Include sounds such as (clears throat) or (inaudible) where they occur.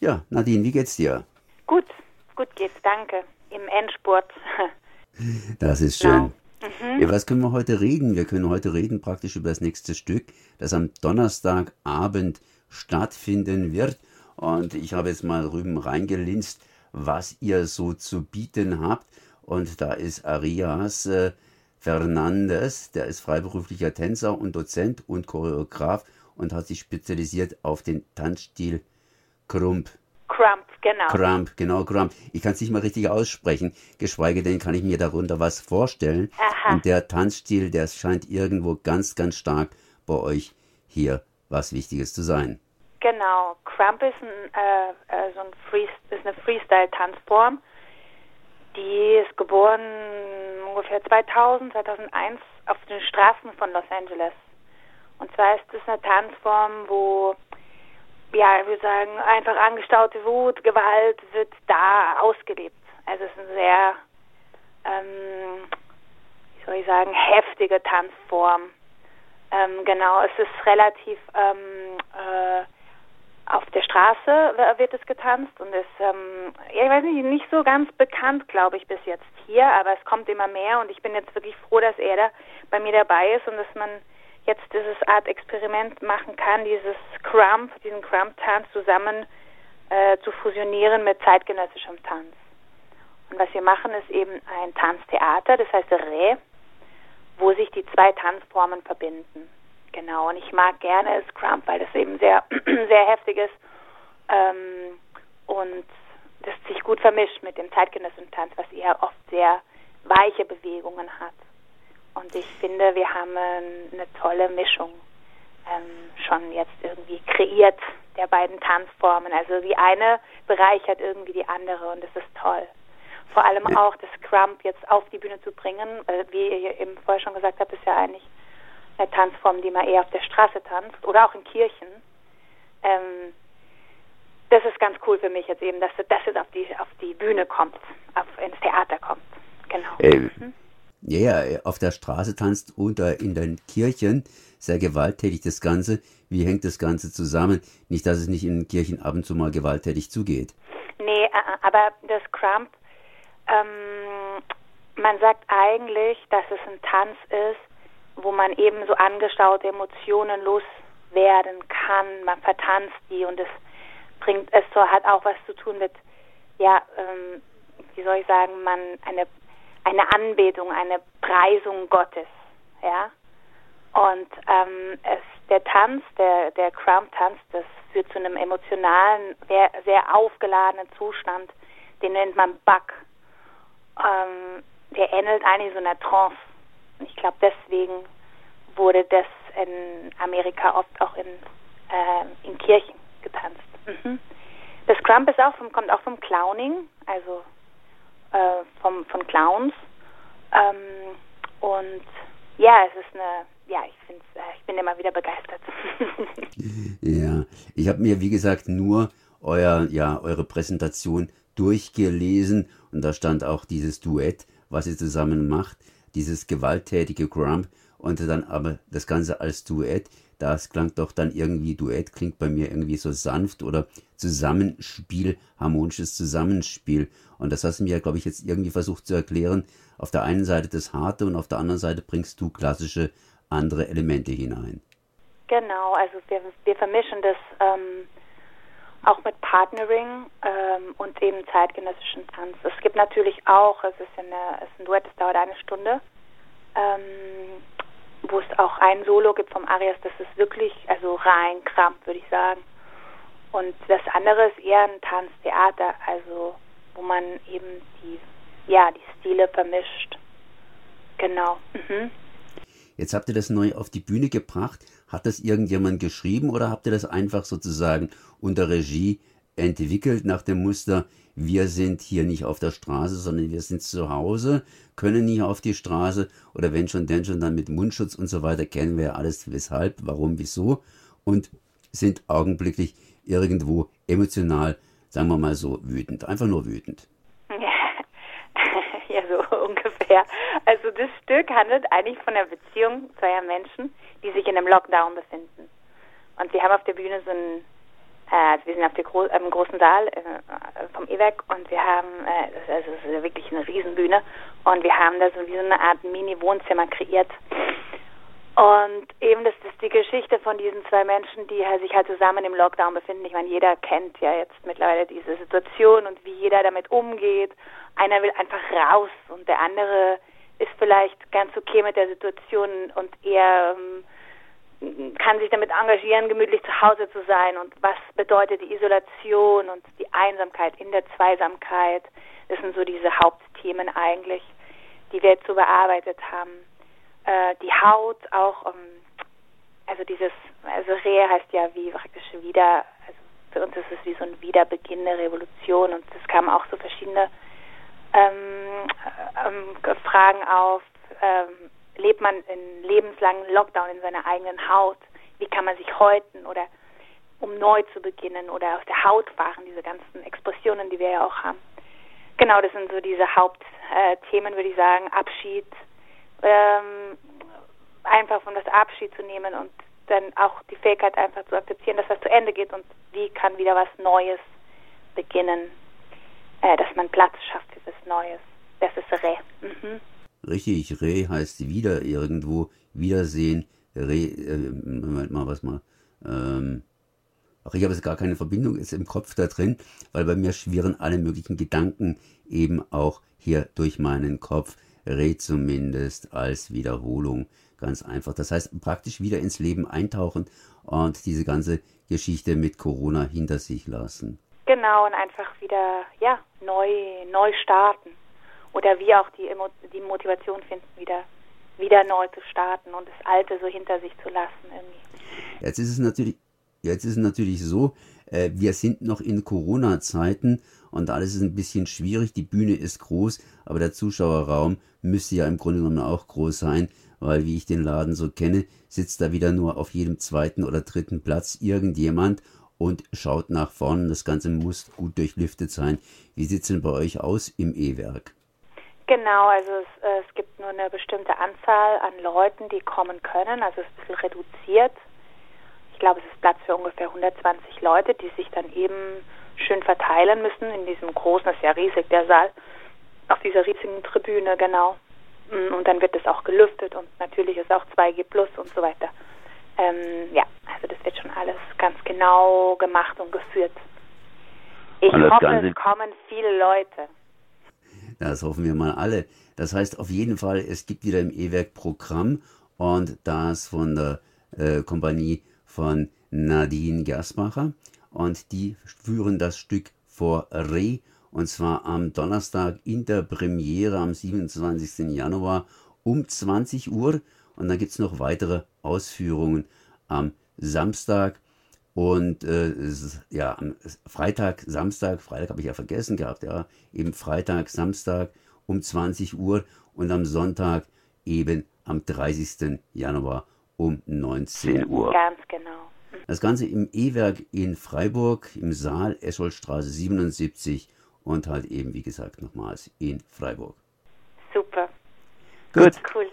Ja, Nadine, wie geht's dir? Gut, gut geht's, danke. Im Endspurt. (laughs) Das ist schön. Mhm. Ja, was können wir heute reden? Wir können heute reden praktisch über das nächste Stück, das am Donnerstagabend stattfinden wird. Und ich habe jetzt mal drüben reingelinst, was ihr so zu bieten habt. Und da ist Arias äh, Fernandes, der ist freiberuflicher Tänzer und Dozent und Choreograf und hat sich spezialisiert auf den Tanzstil Krump. Crump, genau. Crump, genau, Crump. Ich kann es nicht mal richtig aussprechen, geschweige denn kann ich mir darunter was vorstellen. Aha. Und der Tanzstil, der scheint irgendwo ganz, ganz stark bei euch hier was Wichtiges zu sein. Genau, Crump ist, ein, äh, äh, so ein Free, ist eine Freestyle-Tanzform. Die ist geboren ungefähr 2000, 2001 auf den Straßen von Los Angeles. Und zwar ist es eine Tanzform, wo ja, ich würde sagen, einfach angestaute Wut, Gewalt wird da ausgelebt. Also es ist eine sehr, ähm, wie soll ich sagen, heftige Tanzform. Ähm, genau, es ist relativ ähm, äh, auf der Straße wird es getanzt und ist, ähm, ja, ich weiß nicht, nicht so ganz bekannt, glaube ich, bis jetzt hier, aber es kommt immer mehr und ich bin jetzt wirklich froh, dass er da bei mir dabei ist und dass man jetzt dieses Art Experiment machen kann, dieses Crump, diesen Crump-Tanz zusammen äh, zu fusionieren mit zeitgenössischem Tanz. Und was wir machen, ist eben ein Tanztheater, das heißt Rä, wo sich die zwei Tanzformen verbinden. Genau, und ich mag gerne Scrump, weil das eben sehr, (clears throat) sehr heftig ist ähm, und das sich gut vermischt mit dem zeitgenössischen Tanz, was eher oft sehr weiche Bewegungen hat. Und ich finde, wir haben eine tolle Mischung ähm, schon jetzt irgendwie kreiert der beiden Tanzformen. Also die eine bereichert irgendwie die andere und das ist toll. Vor allem auch das Crump jetzt auf die Bühne zu bringen, äh, wie ihr eben vorher schon gesagt habt, ist ja eigentlich eine Tanzform, die man eher auf der Straße tanzt oder auch in Kirchen. Ähm, das ist ganz cool für mich jetzt eben, dass das jetzt auf die auf die Bühne kommt, auf, ins Theater kommt. Genau. Äh, mhm ja, yeah, auf der Straße tanzt oder in den Kirchen, sehr gewalttätig das Ganze. Wie hängt das Ganze zusammen? Nicht, dass es nicht in den Kirchen ab und zu mal gewalttätig zugeht. Nee, äh, äh, aber das Crump, ähm, man sagt eigentlich, dass es ein Tanz ist, wo man eben so angestaute Emotionen loswerden kann. Man vertanzt die und es bringt, es hat auch was zu tun mit, ja, ähm, wie soll ich sagen, man eine eine Anbetung, eine Preisung Gottes, ja. Und ähm, es, der Tanz, der, der Crump-Tanz, das führt zu einem emotionalen, sehr, sehr aufgeladenen Zustand, den nennt man Bug. Ähm, der ähnelt eigentlich so einer Trance. Ich glaube, deswegen wurde das in Amerika oft auch in, äh, in Kirchen getanzt. Mhm. Das Crump ist auch vom, kommt auch vom Clowning, also äh, vom, von Clowns. Ähm, und ja, es ist eine, ja, ich finde äh, ich bin immer wieder begeistert. (laughs) ja, ich habe mir, wie gesagt, nur euer, ja, eure Präsentation durchgelesen und da stand auch dieses Duett, was ihr zusammen macht, dieses gewalttätige Grump und dann aber das Ganze als Duett das klang doch dann irgendwie, Duett klingt bei mir irgendwie so sanft oder Zusammenspiel, harmonisches Zusammenspiel. Und das hast du mir, glaube ich, jetzt irgendwie versucht zu erklären. Auf der einen Seite das Harte und auf der anderen Seite bringst du klassische andere Elemente hinein. Genau, also wir, wir vermischen das ähm, auch mit Partnering ähm, und eben zeitgenössischen Tanz. Es gibt natürlich auch, es ist, eine, es ist ein Duett, das dauert eine Stunde. Ähm, wo es auch ein Solo gibt vom Arias, das ist wirklich, also rein Krampf, würde ich sagen. Und das andere ist eher ein Tanztheater, also wo man eben die, ja, die Stile vermischt. Genau. Mhm. Jetzt habt ihr das neu auf die Bühne gebracht. Hat das irgendjemand geschrieben oder habt ihr das einfach sozusagen unter Regie entwickelt nach dem Muster, wir sind hier nicht auf der Straße, sondern wir sind zu Hause, können nicht auf die Straße oder wenn schon, denn schon dann mit Mundschutz und so weiter, kennen wir ja alles, weshalb, warum, wieso und sind augenblicklich irgendwo emotional, sagen wir mal so, wütend, einfach nur wütend. (laughs) Ja, so ungefähr. Also das Stück handelt eigentlich von der Beziehung zweier Menschen, die sich in einem Lockdown befinden. Und sie haben auf der Bühne so ein also wir sind auf der Gro im großen Saal äh, vom E-Werk und wir haben, äh, also das ist wirklich eine Riesenbühne und wir haben da so wie so eine Art Mini-Wohnzimmer kreiert. Und eben das ist die Geschichte von diesen zwei Menschen, die halt sich halt zusammen im Lockdown befinden. Ich meine, jeder kennt ja jetzt mittlerweile diese Situation und wie jeder damit umgeht. Einer will einfach raus und der andere ist vielleicht ganz okay mit der Situation und er ähm, kann sich damit engagieren, gemütlich zu Hause zu sein und was bedeutet die Isolation und die Einsamkeit in der Zweisamkeit. Das sind so diese Hauptthemen eigentlich, die wir jetzt so bearbeitet haben. Äh, die Haut auch, ähm, also dieses, also Rehe heißt ja wie praktisch wieder, also für uns ist es wie so ein Wiederbeginn der Revolution und es kamen auch so verschiedene ähm, ähm, Fragen auf. Ähm, lebt man in lebenslangen Lockdown in seiner eigenen Haut? Wie kann man sich häuten oder um neu zu beginnen oder aus der Haut fahren, diese ganzen Expressionen, die wir ja auch haben. Genau, das sind so diese Hauptthemen, würde ich sagen. Abschied, ähm, einfach von das Abschied zu nehmen und dann auch die Fähigkeit einfach zu akzeptieren, dass das zu Ende geht und wie kann wieder was Neues beginnen, äh, dass man Platz schafft für was Neues. Das ist Re. Mhm. Richtig, Re heißt wieder irgendwo, Wiedersehen, Re, äh, Moment mal, was mal, ähm, ach, ich habe jetzt gar keine Verbindung ist im Kopf da drin, weil bei mir schwirren alle möglichen Gedanken eben auch hier durch meinen Kopf. Re zumindest als Wiederholung. Ganz einfach. Das heißt, praktisch wieder ins Leben eintauchen und diese ganze Geschichte mit Corona hinter sich lassen. Genau, und einfach wieder, ja, neu, neu starten oder wie auch die, die Motivation finden, wieder, wieder neu zu starten und das Alte so hinter sich zu lassen irgendwie. Jetzt ist es natürlich, jetzt ist es natürlich so, äh, wir sind noch in Corona-Zeiten und alles ist ein bisschen schwierig. Die Bühne ist groß, aber der Zuschauerraum müsste ja im Grunde genommen auch groß sein, weil wie ich den Laden so kenne, sitzt da wieder nur auf jedem zweiten oder dritten Platz irgendjemand und schaut nach vorne. Das Ganze muss gut durchlüftet sein. Wie sieht es denn bei euch aus im E-Werk? Genau, also es, äh, es gibt nur eine bestimmte Anzahl an Leuten, die kommen können, also es ist ein bisschen reduziert. Ich glaube, es ist Platz für ungefähr 120 Leute, die sich dann eben schön verteilen müssen in diesem großen, das ist ja riesig, der Saal, auf dieser riesigen Tribüne, genau. Mm, und dann wird es auch gelüftet und natürlich ist auch 2G Plus und so weiter. Ähm, ja, also das wird schon alles ganz genau gemacht und geführt. Ich hoffe, es kommen viele Leute. Das hoffen wir mal alle. Das heißt auf jeden Fall, es gibt wieder im E-Werk Programm und das von der äh, Kompanie von Nadine Gersbacher und die führen das Stück vor Re und zwar am Donnerstag in der Premiere am 27. Januar um 20 Uhr und dann gibt es noch weitere Ausführungen am Samstag und äh, ja, am Freitag, Samstag, Freitag habe ich ja vergessen gehabt, ja, eben Freitag, Samstag um 20 Uhr und am Sonntag eben am 30. Januar um 19 Uhr. Ganz genau. Das Ganze im E-Werk in Freiburg, im Saal Escholstraße 77 und halt eben, wie gesagt, nochmals in Freiburg. Super. Gut. Cool.